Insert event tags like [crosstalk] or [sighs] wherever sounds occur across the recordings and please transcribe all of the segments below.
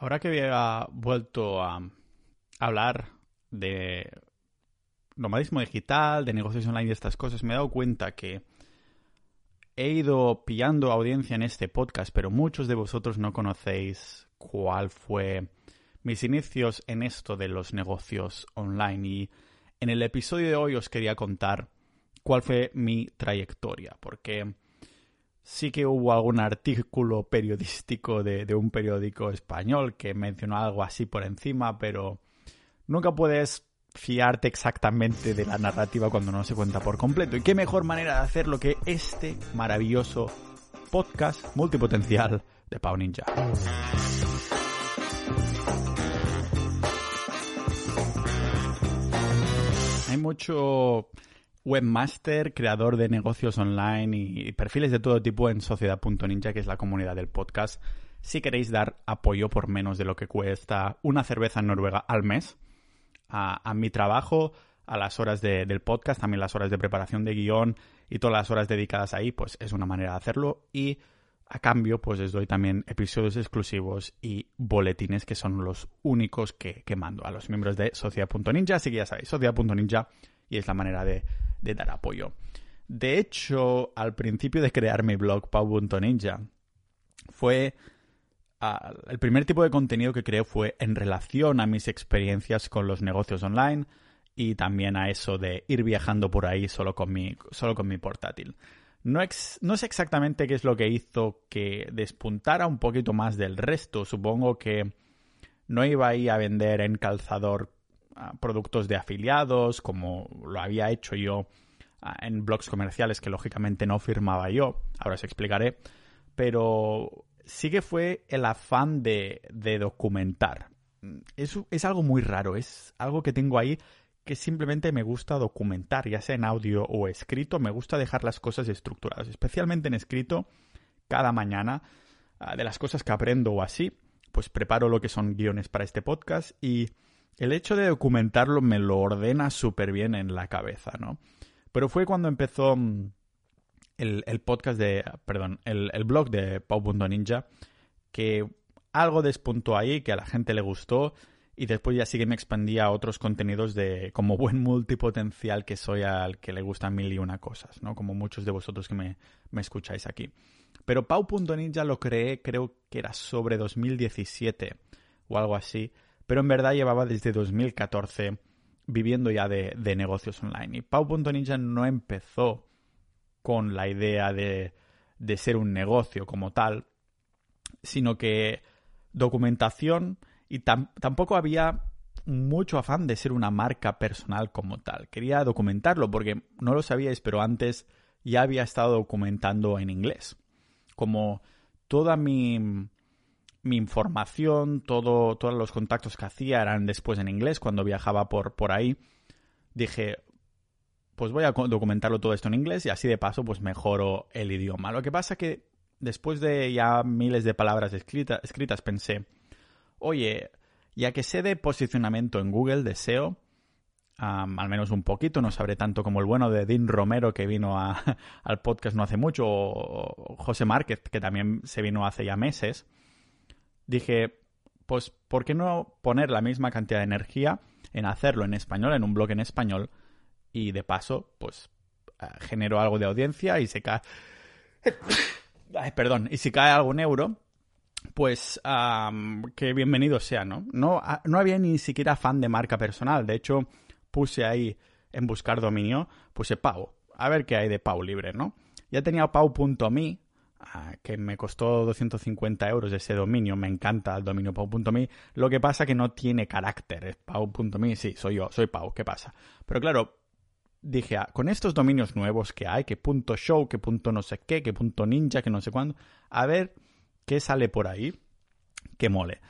Ahora que había vuelto a hablar de nomadismo digital, de negocios online y estas cosas, me he dado cuenta que he ido pillando audiencia en este podcast, pero muchos de vosotros no conocéis cuál fue mis inicios en esto de los negocios online. Y en el episodio de hoy os quería contar cuál fue mi trayectoria, porque sí que hubo algún artículo periodístico de, un periódico español que mencionó algo así por encima, pero nunca puedes fiarte exactamente de la narrativa cuando no se cuenta por completo. Y qué mejor manera de hacerlo que este maravilloso podcast multipotencial de Pau Ninja. Hay mucho webmaster, creador de negocios online y perfiles de todo tipo en Sociedad.ninja, que es la comunidad del podcast. Si queréis dar apoyo por menos de lo que cuesta una cerveza en Noruega al mes a, mi trabajo, a las horas del podcast, también las horas de preparación de guion y todas las horas dedicadas ahí, pues es una manera de hacerlo. Y a cambio, pues les doy también episodios exclusivos y boletines que son los únicos que, que mando a los miembros de Sociedad.ninja. Así que ya sabéis, Sociedad.ninja y es la manera de, dar apoyo. De hecho, al principio de crear mi blog, pau.ninja, fue el primer tipo de contenido que creé fue en relación a mis experiencias con los negocios online y también a eso de ir viajando por ahí solo con mi, solo con mi portátil. No, no, sé exactamente qué es lo que hizo que despuntara un poquito más del resto. Supongo que no iba ahí a vender en calzador productos de afiliados, como lo había hecho yo en blogs comerciales que lógicamente no firmaba yo, ahora os explicaré, pero sí que fue el afán de, documentar. Es, es algo muy raro, es algo que tengo ahí que simplemente me gusta documentar, ya sea en audio o escrito, me gusta dejar las cosas estructuradas, especialmente en escrito, cada mañana, de las cosas que aprendo o así, pues preparo lo que son guiones para este podcast y el hecho de documentarlo me lo ordena súper bien en la cabeza, ¿no? Pero fue cuando empezó mm, el, podcast de, perdón, el, blog de Pau.ninja que algo despuntó ahí, que a la gente le gustó y después ya sí que me expandía a otros contenidos de como buen multipotencial que soy al que le gustan mil y una cosas, ¿no? Como muchos de vosotros que me, me escucháis aquí. Pero Pau.ninja lo creé, creo que era sobre 2017 o algo así pero en verdad llevaba desde 2014 viviendo ya de, negocios online. Y Pau.ninja no empezó con la idea de, ser un negocio como tal, sino que documentación y tampoco había mucho afán de ser una marca personal como tal. Quería documentarlo porque no lo sabíais, pero antes ya había estado documentando en inglés. Como toda mi, mi información, todo, todos los contactos que hacía eran después en inglés cuando viajaba por, por ahí. Dije, pues voy a documentarlo todo esto en inglés y así de paso pues mejoro el idioma. Lo que pasa que después de ya miles de palabras escritas pensé, oye, ya que sé de posicionamiento en Google, de SEO, al menos un poquito, no sabré tanto como el bueno de Dean Romero que vino [laughs] al podcast no hace mucho, o José Márquez que también se vino hace ya meses dije, pues, ¿por qué no poner la misma cantidad de energía en hacerlo en español, en un blog en español? Y de paso, pues, eh, genero algo de audiencia y se cae... [coughs] Perdón, y si cae algún euro, pues que bienvenido sea, ¿no? ¿no? No había ni siquiera fan de marca personal. De hecho, puse ahí en buscar dominio, puse Pau. A ver qué hay de Pau libre, ¿no? Ya tenía pau.me, Ah, que me costó 250 euros ese dominio, me encanta el dominio pau.me, lo que pasa que no tiene carácter, es pau.me, sí, soy yo, soy Pau, ¿qué pasa? Pero claro, dije, ah, con estos dominios nuevos que hay, que punto show, que punto no sé qué, que punto ninja, que no sé cuándo, a ver qué sale por ahí que mole.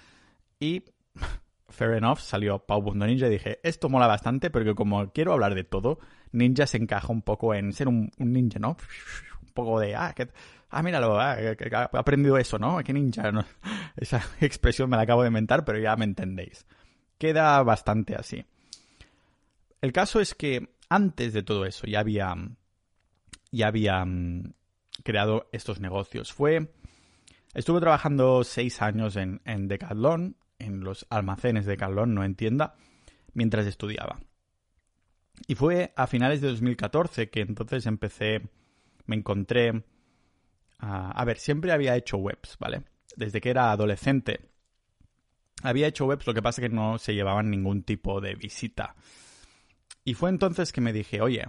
Y [laughs] fair enough, salió pau.ninja y dije, esto mola bastante, porque como quiero hablar de todo, ninja se encaja un poco en ser un, un ninja, ¿no? Poco de, ah, que ah, míralo, ah, he aprendido eso, ¿no? Qué ninja, [laughs] Esa [laughs] expresión me la acabo de inventar, pero ya me entendéis. Queda bastante así. El caso es que antes de todo eso ya había, ya había mm, creado estos negocios. Fue Estuve trabajando seis años en, en Decathlon, en los almacenes de Decathlon, no en tienda, mientras estudiaba. Y fue a finales de 2014 que entonces empecé, me encontré... a ver, siempre había hecho webs, ¿vale? Desde que era adolescente había hecho webs, lo que pasa es que no se llevaban ningún tipo de visita. Y fue entonces que me dije, oye,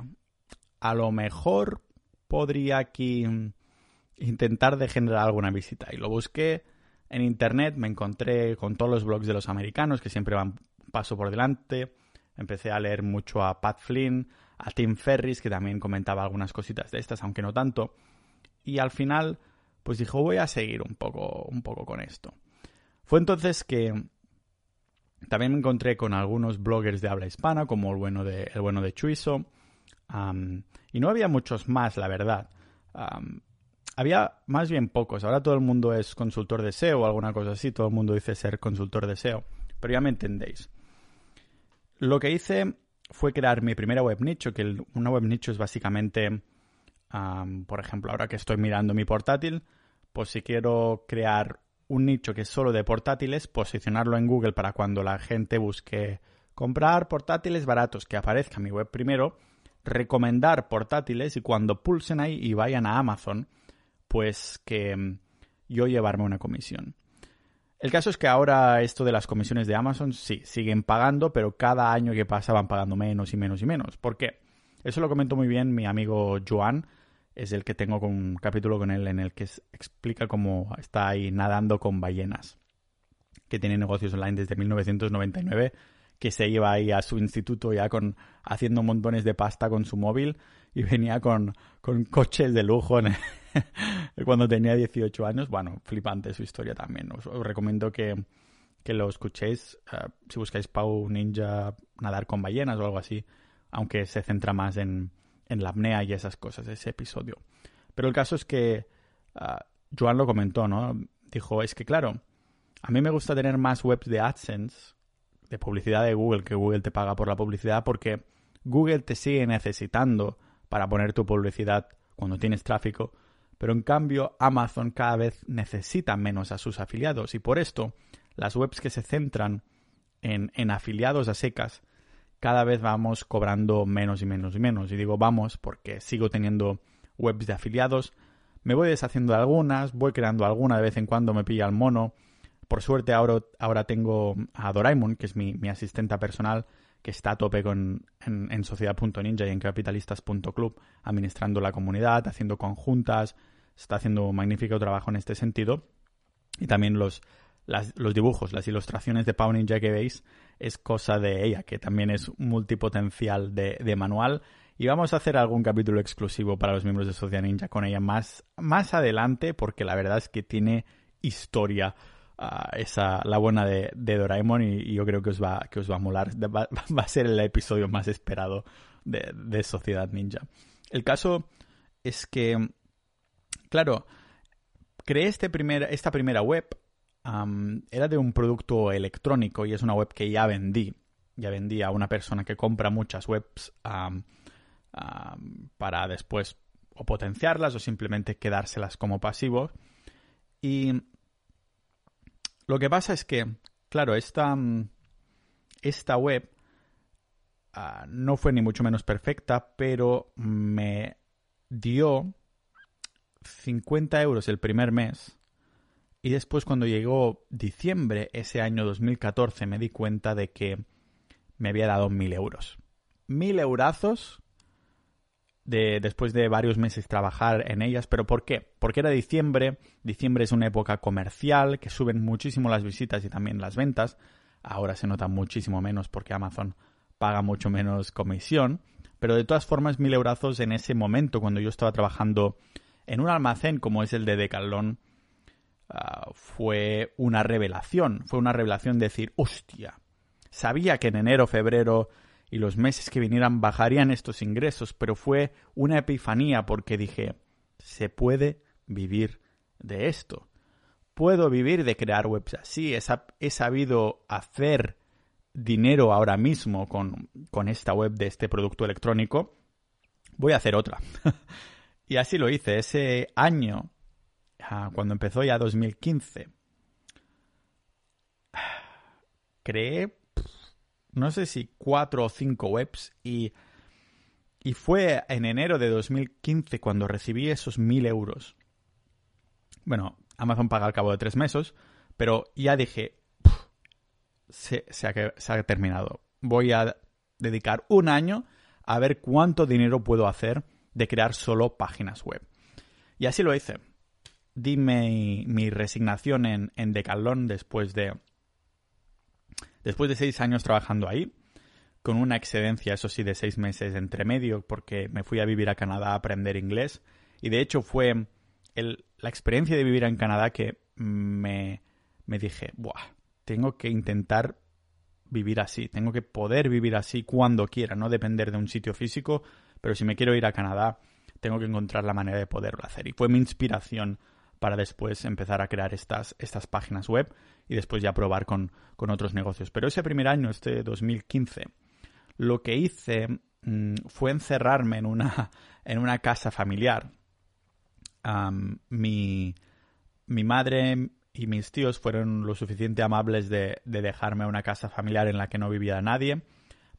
a lo mejor podría aquí intentar de generar alguna visita. Y lo busqué en internet, me encontré con todos los blogs de los americanos que siempre van paso por delante. Empecé a leer mucho a Pat Flynn, a Tim Ferris, que también comentaba algunas cositas de estas, aunque no tanto. Y al final, pues dijo, voy a seguir un poco, un poco con esto. Fue entonces que también me encontré con algunos bloggers de habla hispana, como el bueno de, el bueno de Chuiso, y no había muchos más, la verdad. había más bien pocos. Ahora todo el mundo es consultor de SEO o alguna cosa así. Todo el mundo dice ser consultor de SEO. Pero ya me entendéis. Lo que hice fue crear mi primera web nicho, que una web nicho es básicamente, por ejemplo, ahora que estoy mirando mi portátil, pues si quiero crear un nicho que es solo de portátiles, posicionarlo en Google para cuando la gente busque comprar portátiles baratos, que aparezca mi web primero, recomendar portátiles y cuando pulsen ahí y vayan a Amazon, pues que mm, yo llevarme una comisión. El caso es que ahora esto de las comisiones de Amazon sí, siguen pagando, pero cada año que pasa van pagando menos y menos y menos. ¿Por qué? Eso lo comentó muy bien mi amigo Joan, es el que tengo con un capítulo con él en el que explica cómo está ahí nadando con ballenas, que tiene negocios online desde 1999, que se iba ahí a su instituto ya con haciendo montones de pasta con su móvil y venía con, con coches de lujo [laughs] cuando tenía 18 años. Bueno, flipante su historia también. Os, recomiendo que, que, lo escuchéis eh, si buscáis Pau Ninja nadar con ballenas o algo así, aunque se centra más en, en la apnea y esas cosas, ese episodio. Pero el caso es que ah, Joan lo comentó, ¿no? Dijo, es que claro, a mí me gusta tener más webs de AdSense, de publicidad de Google, que Google te paga por la publicidad, porque Google te sigue necesitando para poner tu publicidad cuando tienes tráfico, pero en cambio Amazon cada vez necesita menos a sus afiliados y por esto las webs que se centran en, en afiliados a secas cada vez vamos cobrando menos y menos y menos. Y digo vamos porque sigo teniendo webs de afiliados. Me voy deshaciendo de algunas, voy creando alguna de vez en cuando me pilla el mono. Por suerte ahora, ahora tengo a Doraemon, que es mi, mi asistenta personal, que está a tope con, en, en sociedad.ninja y en capitalistas.club, administrando la comunidad, haciendo conjuntas, está haciendo un magnífico trabajo en este sentido. Y también los, los dibujos, las ilustraciones de Pau Ninja que veis es cosa de ella, que también es multipotencial de, de manual. Y vamos a hacer algún capítulo exclusivo para los miembros de Sociedad Ninja con ella más, más adelante, porque la verdad es que tiene historia uh, esa, la buena de, de Doraemon y, yo creo que os va, que os va a molar. Va, [laughs] va a ser el episodio más esperado de, de Sociedad Ninja. El caso es que, claro, creé este esta primera web era de un producto electrónico y es una web que ya vendí. Ya vendí a una persona que compra muchas webs para después o potenciarlas o simplemente quedárselas como pasivo. Y lo que pasa es que, claro, esta, esta web ah, no fue ni mucho menos perfecta, pero me dio 50 euros el primer mes y después cuando llegó diciembre ese año 2014 me di cuenta de que me había dado mil euros. Mil eurazos de, después de varios meses trabajar en ellas. ¿Pero por qué? Porque era diciembre. Diciembre es una época comercial que suben muchísimo las visitas y también las ventas. Ahora se nota muchísimo menos porque Amazon paga mucho menos comisión. Pero de todas formas, mil eurazos en ese momento, cuando yo estaba trabajando en un almacén como es el de Decathlon, Ah, fue una revelación. Fue una revelación decir, hostia, sabía que en enero, febrero y los meses que vinieran bajarían estos ingresos, pero fue una epifanía porque dije, se puede vivir de esto. Puedo vivir de crear webs así. He, sabido hacer dinero ahora mismo con esta web de este producto electrónico. Voy a hacer otra. [laughs] y así lo hice. Ese año ah, cuando empezó ya 2015, [sighs] creé, no sé si cuatro o cinco webs y, y fue en enero de 2015 cuando recibí esos mil euros. Bueno, Amazon paga al cabo de tres meses, pero ya dije, se, ha, se ha terminado. Voy a dedicar un año a ver cuánto dinero puedo hacer de crear solo páginas web. Y así lo hice. Di mi, resignación en, en Decathlon después de, después de seis años trabajando ahí, con una excedencia, eso sí, de seis meses entre medio, porque me fui a vivir a Canadá a aprender inglés. Y de hecho fue la experiencia de vivir en Canadá que me, me dije, Buah, tengo que intentar vivir así, tengo que poder vivir así cuando quiera, no depender de un sitio físico, pero si me quiero ir a Canadá, tengo que encontrar la manera de poderlo hacer. Y fue mi inspiración para después empezar a crear estas, estas páginas web y después ya probar con, otros negocios. Pero ese primer año, este 2015, lo que hice mm, fue encerrarme en una, [laughs] en una casa familiar. mi, mi madre y mis tíos fueron lo suficiente amables de, de dejarme una casa familiar en la que no vivía nadie,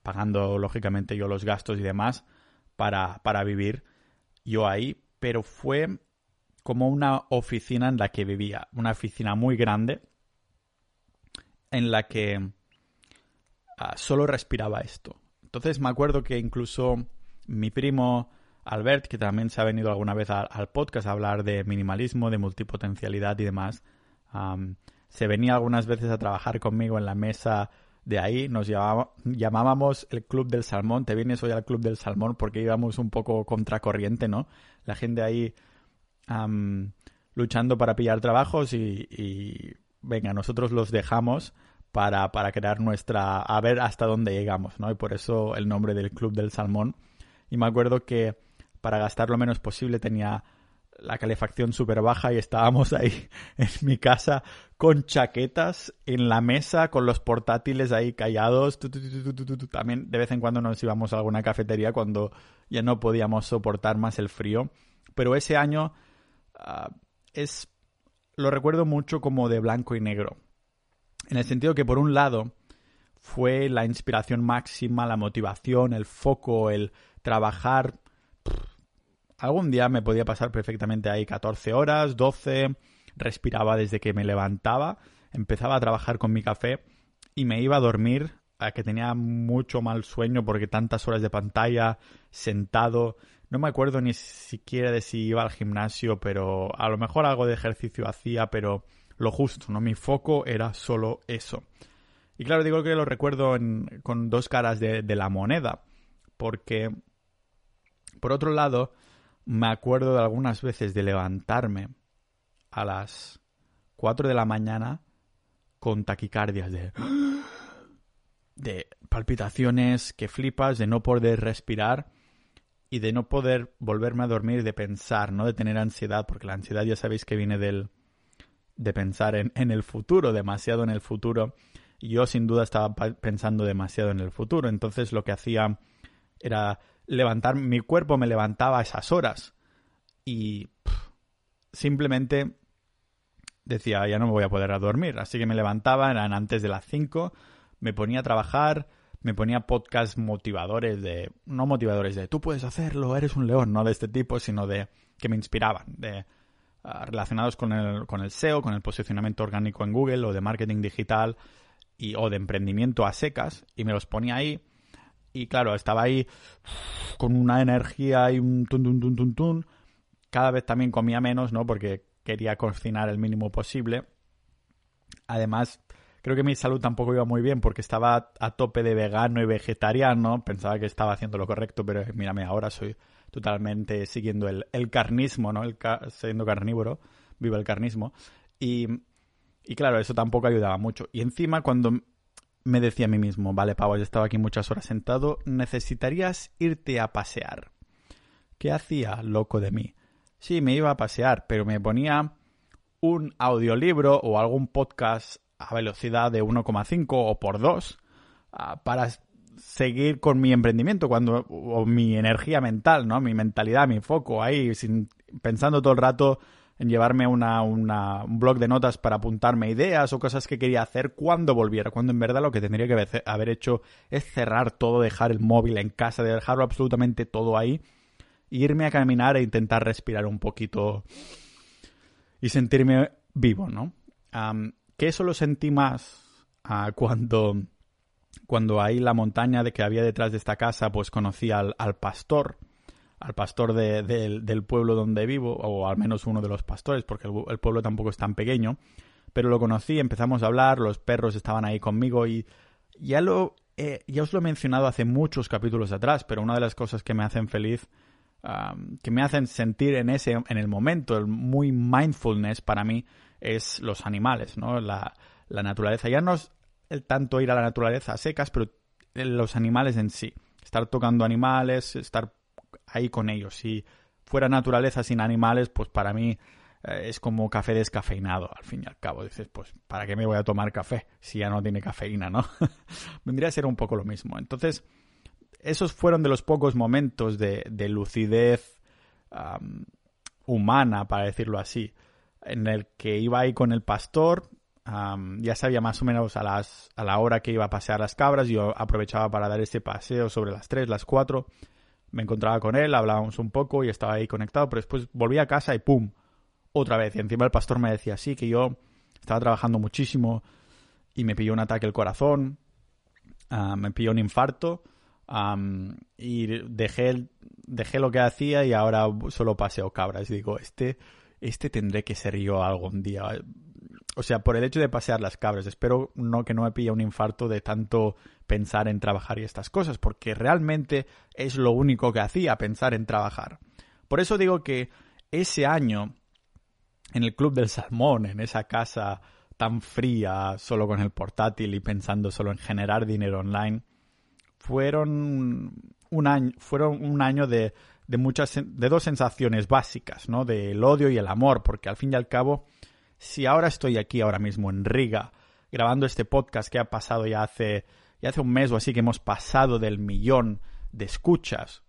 pagando lógicamente yo los gastos y demás para, para vivir yo ahí, pero fue como una oficina en la que vivía, una oficina muy grande en la que ah, solo respiraba esto. Entonces me acuerdo que incluso mi primo Albert, que también se ha venido alguna vez al podcast a hablar de minimalismo, de multipotencialidad y demás, se venía algunas veces a trabajar conmigo en la mesa de ahí, nos llamábamos el Club del Salmón, te vienes hoy al Club del Salmón porque íbamos un poco contracorriente, ¿no? La gente ahí luchando para pillar trabajos y, venga, nosotros los dejamos para, para crear nuestra, a ver hasta dónde llegamos, ¿no? Y por eso el nombre del Club del Salmón. Y me acuerdo que para gastar lo menos posible tenía la calefacción súper baja y estábamos ahí [laughs] en mi casa con chaquetas en la mesa, con los portátiles ahí callados. También de vez en cuando nos íbamos a alguna cafetería cuando ya no podíamos soportar más el frío. Pero ese año ah, es lo recuerdo mucho como de blanco y negro. En el sentido que por un lado fue la inspiración máxima, la motivación, el foco, el trabajar algún día me podía pasar perfectamente ahí 14 horas, 12, respiraba desde que me levantaba, empezaba a trabajar con mi café y me iba a dormir, a que tenía mucho mal sueño porque tantas horas de pantalla, sentado, no me acuerdo ni siquiera de si iba al gimnasio, pero a lo mejor algo de ejercicio hacía, pero lo justo, ¿no? Mi foco era solo eso. Y claro, digo que lo recuerdo con dos caras de la moneda, porque por otro lado, me acuerdo de algunas veces de levantarme a las 4 de la mañana con taquicardias de [gasps] de palpitaciones que flipas, de no poder respirar y de no poder volverme a dormir, de pensar, no de tener ansiedad, porque la ansiedad ya sabéis que viene del de pensar en, en el futuro, demasiado en el futuro. Yo sin duda estaba pensando demasiado en el futuro. Entonces lo que hacía era levantar, mi cuerpo me levantaba a esas horas y simplemente decía, ya no me voy a poder dormir. Así que me levantaba, eran antes de las 5, me ponía a trabajar, me ponía podcasts motivadores de, no motivadores de, tú puedes hacerlo, eres un león, no de este tipo, sino de que me inspiraban, de ah, relacionados con el, con el SEO, con el posicionamiento orgánico en Google o de marketing digital y, o de emprendimiento a secas, y me los ponía ahí y claro, estaba ahí con una energía y un tun, tun, tun, tun, tun. Cada vez también comía menos, ¿no? Porque quería cocinar el mínimo posible. Además, creo que mi salud tampoco iba muy bien porque estaba a tope de vegano y vegetariano. Pensaba que estaba haciendo lo correcto, pero mírame, ahora soy totalmente siguiendo el, el carnismo, ¿no? El siendo carnívoro, vivo el carnismo. Y, y claro, eso tampoco ayudaba mucho. Y encima, cuando me decía a mí mismo, vale, Pau, he estado aquí muchas horas sentado, necesitarías irte a pasear. ¿Qué hacía, loco de mí? Sí, me iba a pasear, pero me ponía un audiolibro o algún podcast a velocidad de 1,5 o por 2 ah, para seguir con mi emprendimiento cuando o mi energía mental, ¿no? Mi mentalidad, mi foco ahí sin pensando todo el rato en llevarme una, un blog de notas para apuntarme ideas o cosas que quería hacer cuando volviera, cuando en verdad lo que tendría que haber hecho es cerrar todo, dejar el móvil en casa, dejarlo absolutamente todo ahí, irme a caminar e intentar respirar un poquito y sentirme vivo, ¿no? que eso lo sentí más uh, cuando, cuando ahí la montaña de que había detrás de esta casa, pues conocí al pastor al pastor del pueblo donde vivo, o al menos uno de los pastores, porque el, pueblo tampoco es tan pequeño, pero lo conocí, empezamos a hablar, los perros estaban ahí conmigo y ya lo eh, ya os lo he mencionado hace muchos capítulos atrás, pero una de las cosas que me hacen feliz, que me hacen sentir en ese en el momento, el muy mindfulness para mí es los animales, ¿no? La, la naturaleza. Ya no es el tanto ir a la naturaleza a secas, pero los animales en sí. Estar tocando animales, estar ahí con ellos. Si fuera naturaleza sin animales, pues para mí eh, es como café descafeinado, al fin y al cabo. Dices, pues, ¿para qué me voy a tomar café si ya no tiene cafeína, no? [laughs] Vendría a ser un poco lo mismo. Entonces, esos fueron de los pocos momentos de, lucidez humana, para decirlo así, en el que iba ahí con el pastor. ya sabía más o menos a, las, a la hora que iba a pasear las cabras. Yo aprovechaba para dar ese paseo sobre las 3, las 4 me encontraba con él, hablábamos un poco y estaba ahí conectado, pero después volví a casa y ¡pum! Otra vez. Y encima el pastor me decía, sí, que yo estaba trabajando muchísimo y me pilló un ataque al corazón, ah, me pilló un infarto y dejé, dejé lo que hacía y ahora solo paseo cabras. Y digo, este, este tendré que ser yo algún día o sea, por el hecho de pasear las cabras, espero no que no me pille un infarto de tanto pensar en trabajar y estas cosas, porque realmente es lo único que hacía pensar en trabajar. Por eso digo que ese año en el Club del Salmón, en esa casa tan fría, solo con el portátil y pensando solo en generar dinero online, fueron un año, fueron un año de, de muchas, de dos sensaciones básicas, ¿no? Del odio y el amor, porque al fin y al cabo si ahora estoy aquí ahora mismo en Riga grabando este podcast que ha pasado ya hace, ya hace un mes o así que hemos pasado del millón de escuchas,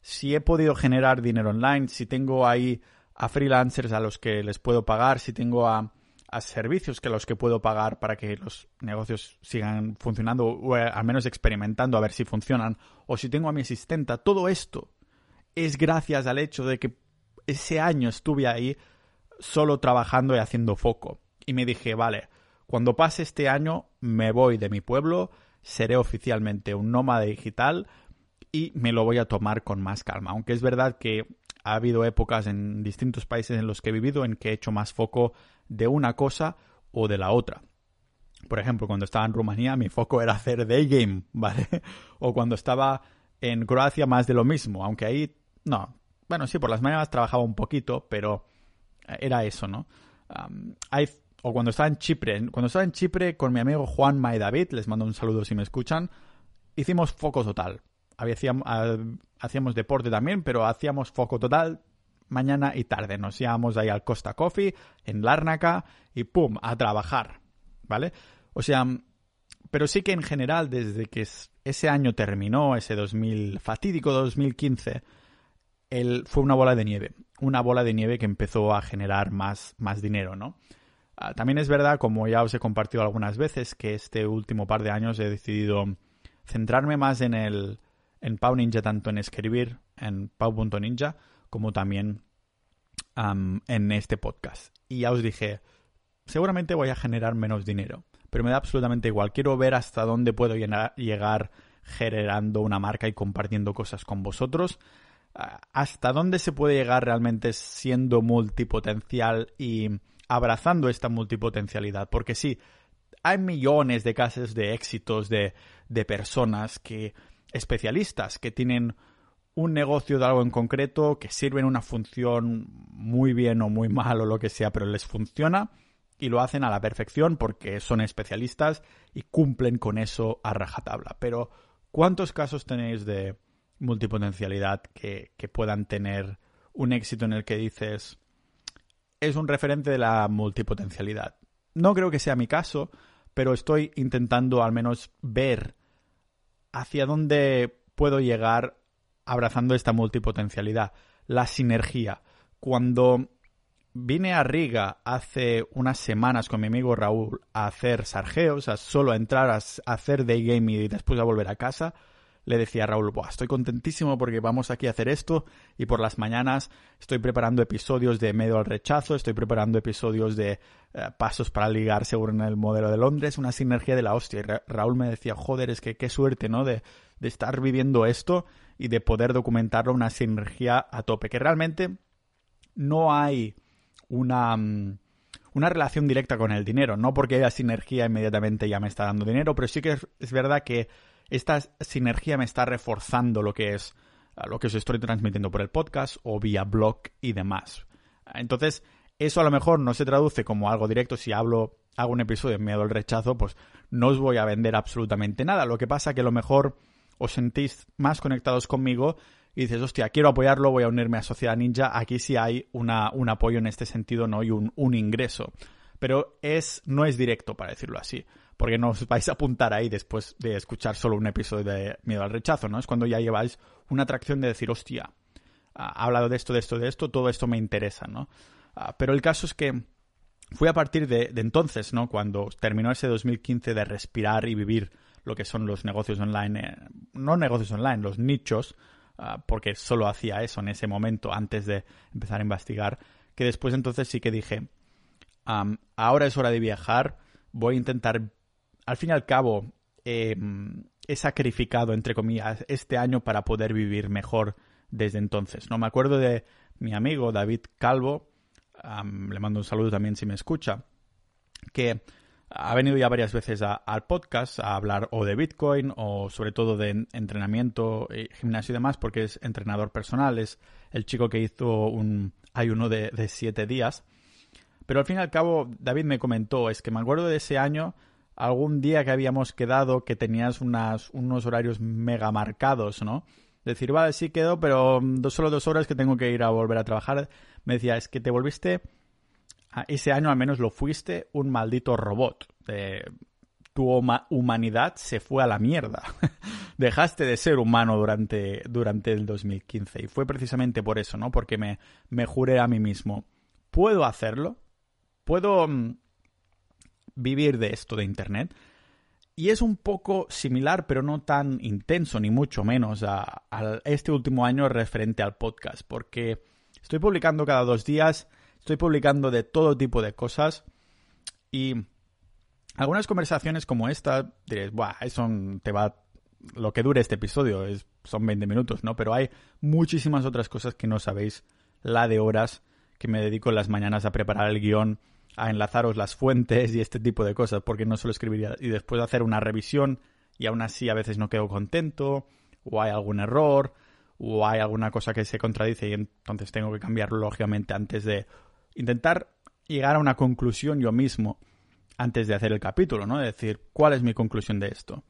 si he podido generar dinero online, si tengo ahí a freelancers a los que les puedo pagar, si tengo a, a servicios que los que puedo pagar para que los negocios sigan funcionando o eh, al menos experimentando a ver si funcionan, o si tengo a mi asistenta, todo esto es gracias al hecho de que ese año estuve ahí solo trabajando y haciendo foco. Y me dije, vale, cuando pase este año me voy de mi pueblo, seré oficialmente un nómada digital y me lo voy a tomar con más calma. Aunque es verdad que ha habido épocas en distintos países en los que he vivido en que he hecho más foco de una cosa o de la otra. Por ejemplo, cuando estaba en Rumanía mi foco era hacer day game, [laughs] ¿vale? O cuando estaba en Croacia más de lo mismo, aunque ahí no. Bueno, sí, por las mañanas trabajaba un poquito, pero era eso, ¿no? o cuando estaba en Chipre, cuando estaba en Chipre con mi amigo Juan y David, les mando un saludo si me escuchan, hicimos foco total. Hacíamos, hacíamos deporte también, pero hacíamos foco total mañana y tarde. Nos íbamos ahí al Costa Coffee, en Lárnaca, y ¡pum! a trabajar, ¿vale? O sea, pero sí que en general, desde que ese año terminó, ese 2000, fatídico 2015, el, fue una bola de nieve una bola de nieve que empezó a generar más, más dinero, ¿no? Ah, también es verdad, como ya os he compartido algunas veces, que este último par de años he decidido centrarme más en el en Pau Ninja, tanto en escribir en pau.ninja como también en este podcast. Y ya os dije, seguramente voy a generar menos dinero, pero me da absolutamente igual. Quiero ver hasta dónde puedo llegar generando una marca y compartiendo cosas con vosotros hasta dónde se puede llegar realmente siendo multipotencial y abrazando esta multipotencialidad. Porque sí, hay millones de casos de éxitos de, de personas que, especialistas, que tienen un negocio de algo en concreto, que sirven una función muy bien o muy mal o lo que sea, pero les funciona y lo hacen a la perfección porque son especialistas y cumplen con eso a rajatabla. Pero, ¿cuántos casos tenéis de multipotencialidad que, puedan tener un éxito en el que dices es un referente de la multipotencialidad. No creo que sea mi caso, pero estoy intentando al menos ver hacia dónde puedo llegar abrazando esta multipotencialidad, la sinergia. Cuando vine a Riga hace unas semanas con mi amigo Raúl a hacer sargeos, a solo entrar a, hacer day game y después a volver a casa, le decía a Raúl, Buah, estoy contentísimo porque vamos aquí a hacer esto y por las mañanas estoy preparando episodios de medio al rechazo, estoy preparando episodios de eh, pasos para ligar seguro en el modelo de Londres, una sinergia de la hostia. Y Raúl me decía, joder, es que qué suerte, ¿no? De, de estar viviendo esto y de poder documentarlo, una sinergia a tope, que realmente no hay una, mm, una relación directa con el dinero, no porque haya sinergia inmediatamente ya me está dando dinero, pero sí que es verdad que esta sinergia me está reforzando lo que es lo que os estoy transmitiendo por el podcast o vía blog y demás. Entonces, eso a lo mejor no se traduce como algo directo. Si hablo, hago un episodio en miedo al rechazo, pues no os voy a vender absolutamente nada. Lo que pasa que a lo mejor os sentís más conectados conmigo y dices, hostia, quiero apoyarlo, voy a unirme a Sociedad Ninja. Aquí sí hay una, un apoyo en este sentido, ¿no? Y un, ingreso. Pero no es directo, para decirlo así porque no os vais a apuntar ahí después de escuchar solo un episodio de Miedo al Rechazo, ¿no? Es cuando ya lleváis una atracción de decir, hostia, ha hablado de esto, de esto, de esto, todo esto me interesa, ¿no? Ah, pero el caso es que fue a partir de, entonces, ¿no? Cuando terminó ese 2015 de respirar y vivir lo que son los negocios online, eh, no negocios online, los nichos, ah, porque solo hacía eso en ese momento antes de empezar a investigar, que después entonces sí que dije, ahora es hora de viajar, voy a intentar al fin y al cabo, em, he sacrificado, entre comillas, este año para poder vivir mejor desde entonces. No me acuerdo de mi amigo David Calvo, le mando un saludo también si me escucha, que ha venido ya varias veces al podcast a hablar o de Bitcoin o sobre todo de entrenamiento, gimnasio y demás, porque es entrenador personal, es el chico que hizo un ayuno de, de siete días. Pero al fin y al cabo, David me comentó, es que me acuerdo de ese año algún día que habíamos quedado que tenías unos horarios mega marcados, ¿no? Decir, vale, sí quedo, pero dos, solo dos horas que tengo que ir a volver a trabajar. Me decía, es que te volviste, ese año al menos lo fuiste, un maldito robot. tu humanidad se fue a la mierda. [laughs] Dejaste de ser humano durante, durante el 2015. Y fue precisamente por eso, ¿no? Porque me, me juré a mí mismo, ¿puedo hacerlo? ¿Puedo mm, vivir de esto de Internet. Y es un poco similar, pero no tan intenso, ni mucho menos, a, este último año referente al podcast, porque estoy publicando cada dos días, estoy publicando de todo tipo de cosas y algunas conversaciones como esta, diréis, Buah, eso te va, lo que dure este episodio es, son 20 minutos, ¿no? Pero hay muchísimas otras cosas que no sabéis, la de horas que me dedico en las mañanas a preparar el guion, a enlazaros las fuentes y este tipo de cosas, porque no solo escribiría y después de hacer una revisión y aún así a veces no quedo contento, o hay algún error, o hay alguna cosa que se contradice y entonces tengo que cambiarlo lógicamente antes de intentar llegar a una conclusión yo mismo antes de hacer el capítulo, ¿no? Es decir, ¿cuál es mi conclusión de esto?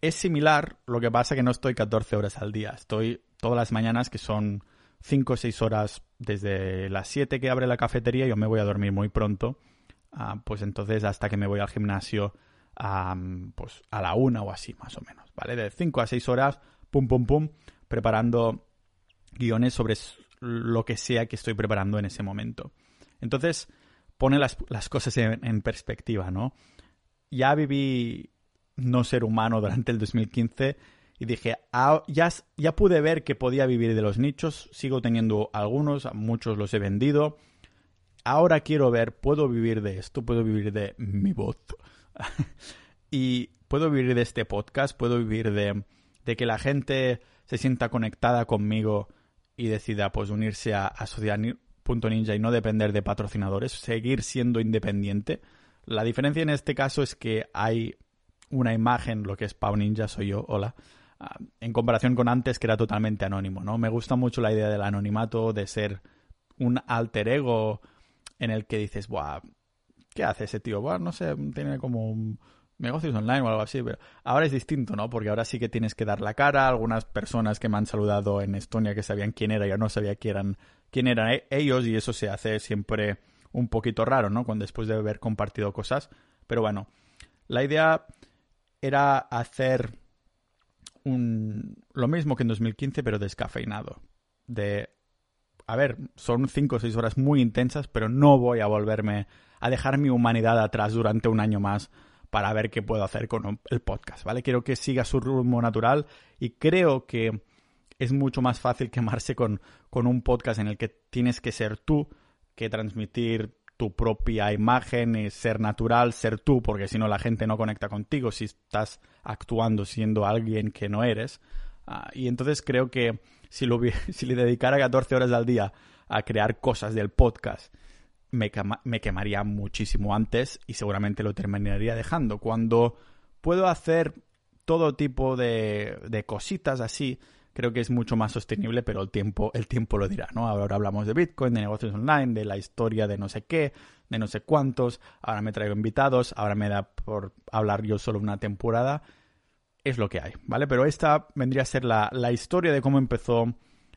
Es similar, lo que pasa que no estoy 14 horas al día, estoy todas las mañanas que son 5 o 6 horas desde las 7 que abre la cafetería, yo me voy a dormir muy pronto, ah, pues entonces hasta que me voy al gimnasio a, pues a la 1 o así más o menos, ¿vale? De 5 a 6 horas, pum, pum, pum, preparando guiones sobre lo que sea que estoy preparando en ese momento. Entonces, pone las, cosas en, en, perspectiva, ¿no? Ya viví no ser humano durante el 2015 y dije, ah, ya, ya pude ver que podía vivir de los nichos, sigo teniendo algunos, muchos los he vendido. Ahora quiero ver, puedo vivir de esto, puedo vivir de mi voz. [laughs] y puedo vivir de este podcast, puedo vivir de, de, que la gente se sienta conectada conmigo y decida pues unirse a, a Sociedad.ninja y no depender de patrocinadores, seguir siendo independiente. La diferencia en este caso es que hay una imagen, lo que es Pau Ninja, soy yo, hola, en comparación con antes que era totalmente anónimo, ¿no? Me gusta mucho la idea del anonimato, de ser un alter ego en el que dices, Buah, ¿qué hace ese tío? Buah, no sé, tiene como negocios online o algo así, pero ahora es distinto, ¿no? Porque ahora sí que tienes que dar la cara. Algunas personas que me han saludado en Estonia que sabían quién era, yo no sabía quién eran, quién eran e-, ellos y eso se hace siempre un poquito raro, ¿no? Cuando después de haber compartido cosas. Pero bueno, la idea era hacer un, lo mismo que en 2015, pero descafeinado. De a ver, son cinco o seis horas muy intensas, pero no voy a volverme a dejar mi humanidad atrás durante un año más para ver qué puedo hacer con el podcast, ¿vale? Quiero que siga su rumbo natural y creo que es mucho más fácil [laughs] quemarse con, con un podcast en el que tienes que ser tú que transmitir tu propia imagen, y ser natural, ser tú, porque si no la gente no conecta contigo si estás actuando siendo alguien que no eres. Ah, y entonces creo que si, lo, [laughs] si le dedicara 14 horas al día a crear cosas del podcast, me, me quemaría muchísimo antes y seguramente lo terminaría dejando. Cuando puedo hacer todo tipo de, de cositas así, creo que es mucho más sostenible, pero el tiempo, el tiempo lo dirá, ¿no? Ahora hablamos de Bitcoin, de negocios online, de la historia de no sé qué, de no sé cuántos, ahora me traigo invitados, ahora me da por hablar yo solo una temporada, es lo que hay, ¿vale? Pero esta vendría a ser la, historia de cómo empezó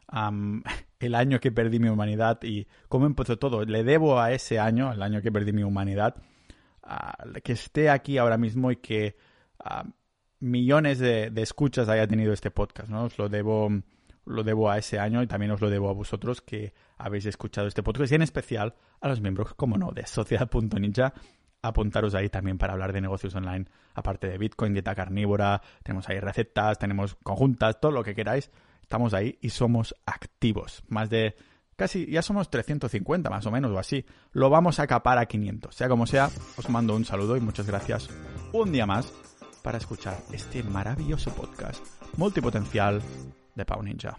[laughs] el año que perdí mi humanidad y cómo empezó todo. Le debo a ese año, el año que perdí mi humanidad, que esté aquí ahora mismo y que millones de, escuchas haya tenido este podcast, ¿no? Os lo debo, lo debo a ese año y también os lo debo a vosotros que habéis escuchado este podcast y en especial a los miembros, como no, de Sociedad.ninja. Apuntaros ahí también para hablar de negocios online, aparte de Bitcoin, dieta carnívora, tenemos ahí recetas, tenemos conjuntas, todo lo que queráis. Estamos ahí y somos activos. Más de casi, ya somos 350 más o menos o así. Lo vamos a capar a 500. Sea como sea, os mando un saludo y muchas gracias un día más para escuchar este maravilloso podcast multipotencial de Pau Ninja.